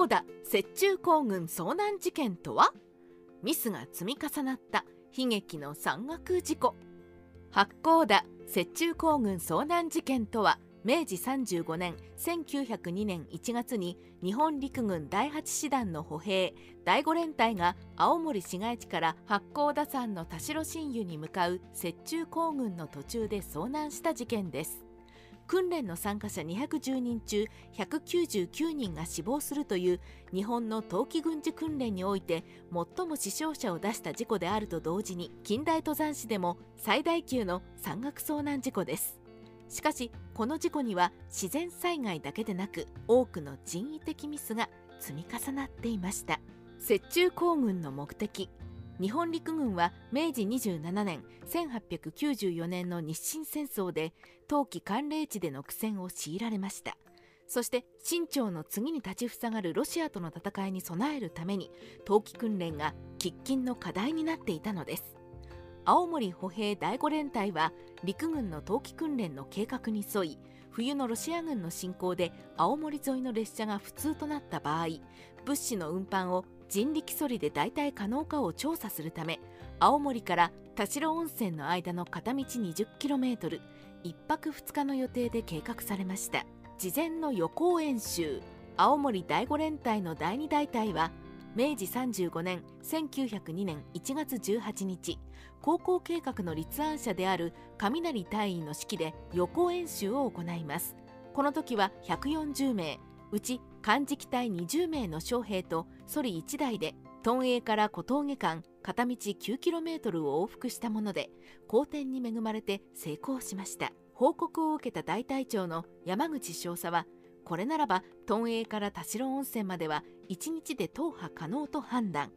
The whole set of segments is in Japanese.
甲田雪中行軍遭難事件とは？ミスが積み重なった悲劇の山岳事故。八甲田雪中行軍遭難事件とは？明治35年1902年1月に日本陸軍第8師団の歩兵第5連隊が青森市街地から八甲田山の田代新湯に向かう雪中行軍の途中で遭難した事件です。訓練の参加者210人中199人が死亡するという日本の冬季軍事訓練において最も死傷者を出した事故であると同時に近代登山史でも最大級の山岳遭難事故です。しかしこの事故には自然災害だけでなく多くの人為的ミスが積み重なっていました。雪中行軍の目的日本陸軍は明治27年1894年の日清戦争で冬季寒冷地での苦戦を強いられました。そして清朝の次に立ちふさがるロシアとの戦いに備えるために冬季訓練が喫緊の課題になっていたのです。青森歩兵第5連隊は陸軍の冬季訓練の計画に沿い冬のロシア軍の侵攻で青森沿いの列車が不通となった場合物資の運搬を人力ソリで代替可能かを調査するため青森から田代温泉の間の片道 20km1 泊2日の予定で計画されました。事前の予行演習。青森第5連隊の第2大隊は明治35年1902年1月18日航行計画の立案者である雷大尉の指揮で予行演習を行います。この時は140名。うち漢字機隊20名の将兵とソリ1台で東映から小峠間片道 9km を往復したもので好天に恵まれて成功しました。報告を受けた大隊長の山口少佐はこれならば東映から田代温泉までは1日で踏破可能と判断。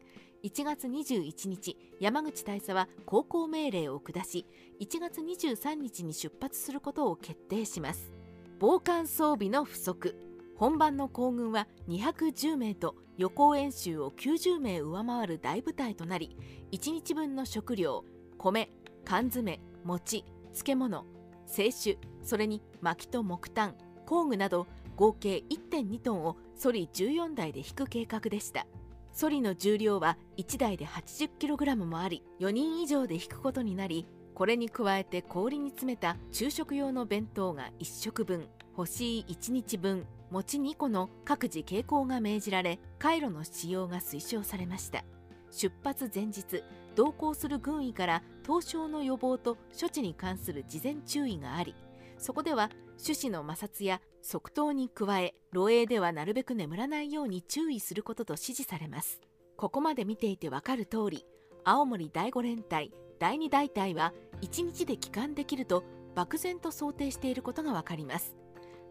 1月21日山口大佐は航行命令を下し1月23日に出発することを決定します。防寒装備の不足。本番の行軍は210名と予行演習を90名上回る大部隊となり1日分の食料米缶詰餅漬物清酒それに薪と木炭工具など合計1.2トンをソリ14台で引く計画でした。ソリの重量は1台で 80kg もあり4人以上で引くことになりこれに加えて氷に詰めた昼食用の弁当が1食分欲しい1日分餅2個の各自傾向が命じられ回路の使用が推奨されました。出発前日同行する軍医から凍傷の予防と処置に関する事前注意がありそこでは種子の摩擦や側頭に加え漏洩ではなるべく眠らないように注意することと指示されます。ここまで見ていてわかる通り青森第5連隊第2大隊は1日で帰還できると漠然と想定していることがわかります。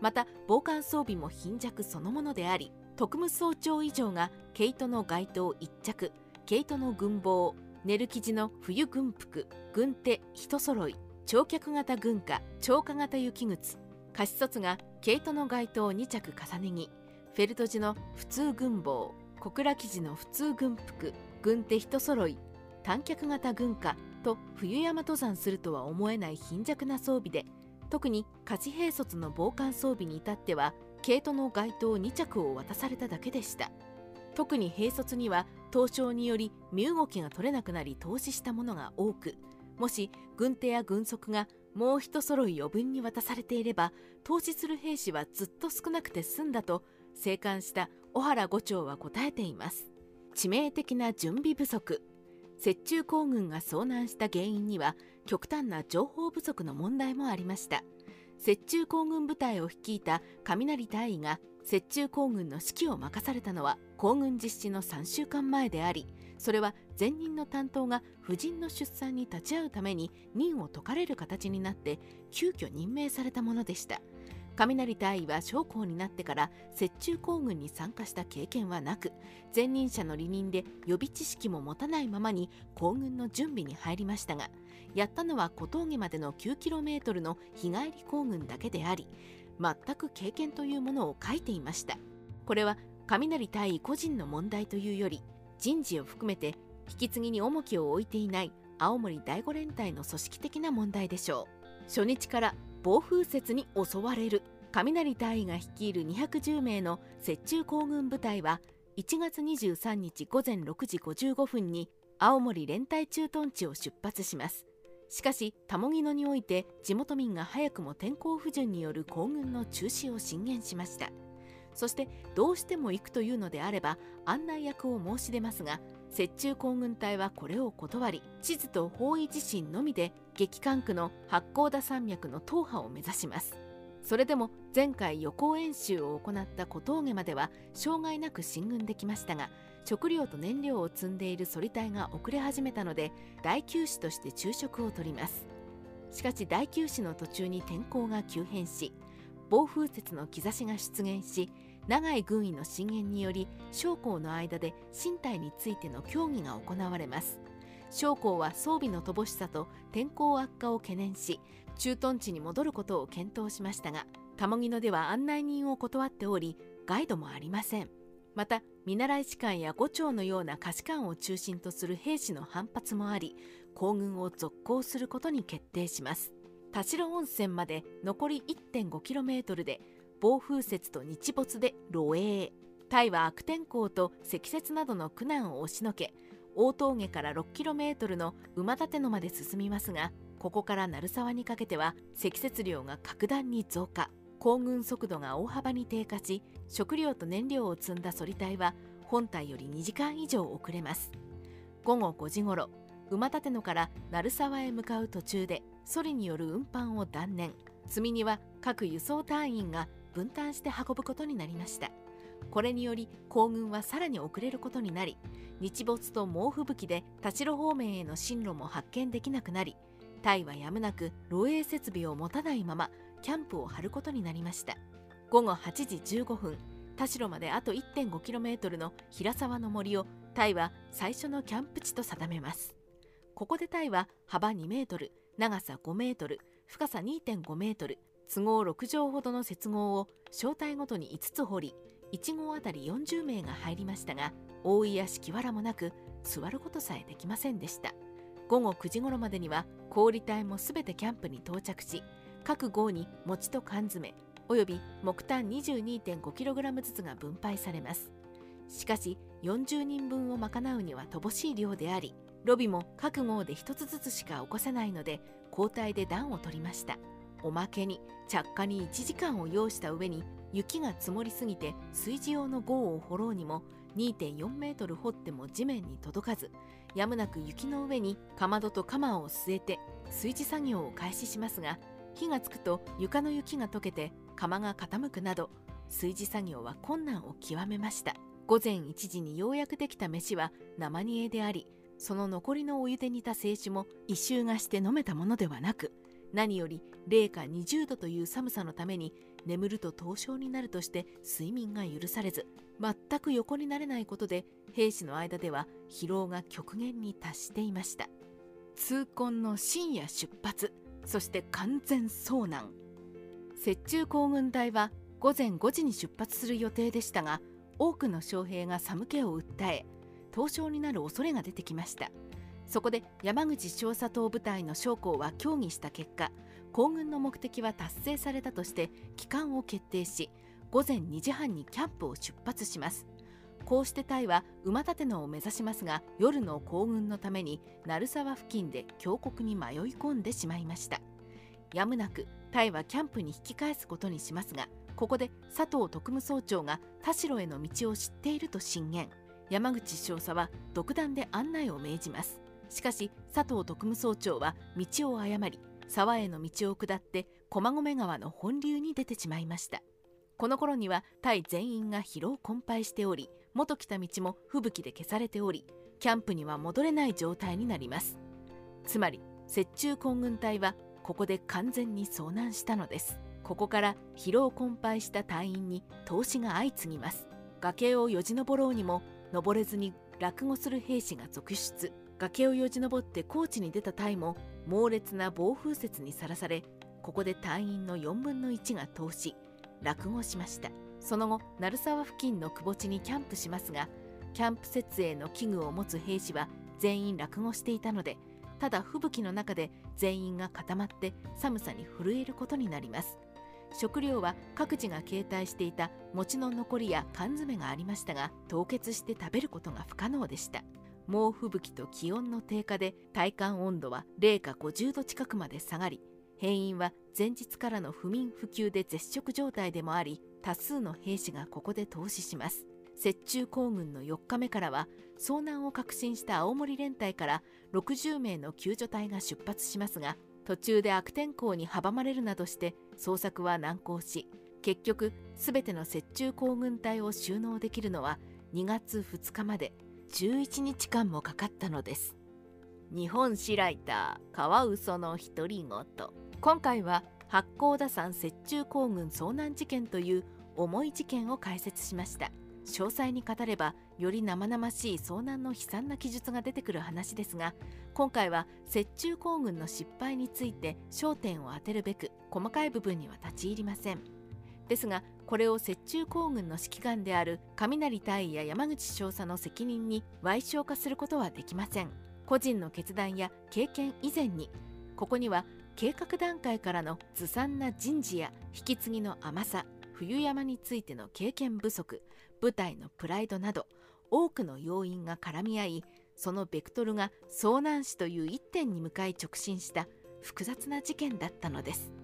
また防寒装備も貧弱そのものであり特務総長以上が毛糸の街灯1着毛糸の軍帽寝る生地の冬軍服軍手一揃い長脚型軍歌超過型雪靴菓子卒が毛糸の街灯2着重ね着フェルト地の普通軍帽小倉生地の普通軍服軍手一揃い短脚型軍歌と冬山登山するとは思えない貧弱な装備で特に家事兵卒の防寒装備に至っては毛糸の街灯2着を渡されただけでした。特に兵卒には凍傷により身動きが取れなくなり投資したものが多くもし軍手や軍足がもう一揃い余分に渡されていれば投資する兵士はずっと少なくて済んだと生還した小原五長は答えています。致命的な準備不足。雪中行軍が遭難した原因には極端な情報不足の問題もありました。雪中行軍部隊を率いた雷大尉が雪中行軍の指揮を任されたのは行軍実施の3週間前でありそれは前任の担当が夫人の出産に立ち会うために任を解かれる形になって急遽任命されたものでした。雷大尉は将校になってから雪中行軍に参加した経験はなく前任者の離任で予備知識も持たないままに行軍の準備に入りましたがやったのは小峠までの 9km の日帰り行軍だけであり全く経験というものを書いていました。これは雷大尉個人の問題というより人事を含めて引き継ぎに重きを置いていない青森第五連隊の組織的な問題でしょう。初日から暴風雪に襲われる。雷大尉が率いる210名の雪中行軍部隊は1月23日午前6時55分に青森連隊駐屯地を出発します。しかし田木野において地元民が早くも天候不順による行軍の中止を進言しました。そしてどうしても行くというのであれば案内役を申し出ますが雪中行軍隊はこれを断り地図と方位自身のみで激寒区の八甲田山脈の踏破を目指します。それでも前回予行演習を行った小峠までは障害なく進軍できましたが食料と燃料を積んでいる反り隊が遅れ始めたので大休止として昼食をとります。しかし大休止の途中に天候が急変し暴風雪の兆しが出現し長い軍医の進言により将校の間で身体についての協議が行われます。将校は装備の乏しさと天候悪化を懸念し駐屯地に戻ることを検討しましたが鴨木野では案内人を断っておりガイドもありません。また見習い士官や五長のような下士官を中心とする兵士の反発もあり行軍を続行することに決定します。田代温泉まで残り 1.5km で暴風雪と日没で露営。タイは悪天候と積雪などの苦難を押しのけ大峠から 6km の馬立野まで進みますがここから鳴沢にかけては積雪量が格段に増加。行軍速度が大幅に低下し食料と燃料を積んだ反り隊は本体より2時間以上遅れます。午後5時ごろ馬立野から鳴沢へ向かう途中でソリによる運搬を断念。積み荷は各輸送隊員が分担して運ぶことになりました。これにより行軍はさらに遅れることになり日没と猛吹雪で田代方面への進路も発見できなくなりタイはやむなく漏洩設備を持たないままキャンプを張ることになりました。午後8時15分田代まであと 1.5km の平沢の森をタイは最初のキャンプ地と定めます。ここでタイは幅2メートル長さ5メートル深さ2.5メートル都合6畳ほどの接合を小隊ごとに5つ掘り1号あたり40名が入りましたが大井や敷わらもなく座ることさえできませんでした。午後9時頃までには氷隊もすべてキャンプに到着し各号に餅と缶詰および木炭 22.5kg ずつが分配されます。しかし40人分を賄うには乏しい量でありロビも各号で1つずつしか起こせないので交代で暖を取りました。おまけに着火に1時間を要した上に雪が積もりすぎて炊事用の号を掘ろうにも2.4メートル掘っても地面に届かずやむなく雪の上にかまどと鎌を据えて炊事作業を開始しますが火がつくと床の雪が溶けて釜が傾くなど炊事作業は困難を極めました。午前1時にようやくできた飯は生煮えでありその残りのお湯で煮た清酒も異臭がして飲めたものではなく何より零下20度という寒さのために眠ると凍傷になるとして睡眠が許されず全く横になれないことで兵士の間では疲労が極限に達していました。痛恨の深夜出発そして完全遭難。雪中行軍隊は午前5時に出発する予定でしたが多くの将兵が寒気を訴え凍傷になる恐れが出てきました。そこで山口少佐党部隊の将校は協議した結果行軍の目的は達成されたとして帰還を決定し午前2時半にキャンプを出発します。こうして隊は馬立野を目指しますが夜の行軍のために鳴沢付近で峡谷に迷い込んでしまいました。やむなく隊はキャンプに引き返すことにしますがここで佐藤特務総長が田代への道を知っていると進言。山口少佐は独断で案内を命じます。しかし佐藤特務総長は道を誤り沢への道を下って駒込川の本流に出てしまいました。この頃には隊全員が疲労困憊しており元来た道も吹雪で消されておりキャンプには戻れない状態になります。つまり雪中行軍隊はここで完全に遭難したのです。ここから疲労困憊した隊員に投資が相次ぎます。崖をよじ登ろうにも登れずに落語する兵士が続出。崖をよじ登って高地に出た隊も猛烈な暴風雪にさらされここで隊員の4分の1が投し落語しました。その後鳴沢付近の窪地にキャンプしますがキャンプ設営の器具を持つ兵士は全員落語していたのでただ吹雪の中で全員が固まって寒さに震えることになります。食料は各自が携帯していた餅の残りや缶詰がありましたが凍結して食べることが不可能でした。猛吹雪と気温の低下で体感温度は零下50度近くまで下がり兵員は前日からの不眠不休で絶食状態でもあり多数の兵士がここで投死します。雪中行軍の4日目からは遭難を確信した青森連隊から60名の救助隊が出発しますが途中で悪天候に阻まれるなどして捜索は難航し結局すべての雪中行軍隊を収納できるのは2月2日まで。11日間もかかったのです。日本史ライターカワウソの独り言。今回は八甲田山雪中行軍遭難事件という重い事件を解説しました。詳細に語ればより生々しい遭難の悲惨な記述が出てくる話ですが今回は雪中行軍の失敗について焦点を当てるべく細かい部分には立ち入りません。ですがこれを雪中行軍の指揮官である雷大尉や山口少佐の責任に賠償化することはできません個人の決断や経験以前にここには計画段階からのずさんな人事や引き継ぎの甘さ冬山についての経験不足部隊のプライドなど多くの要因が絡み合いそのベクトルが遭難死という一点に向かい直進した複雑な事件だったのです。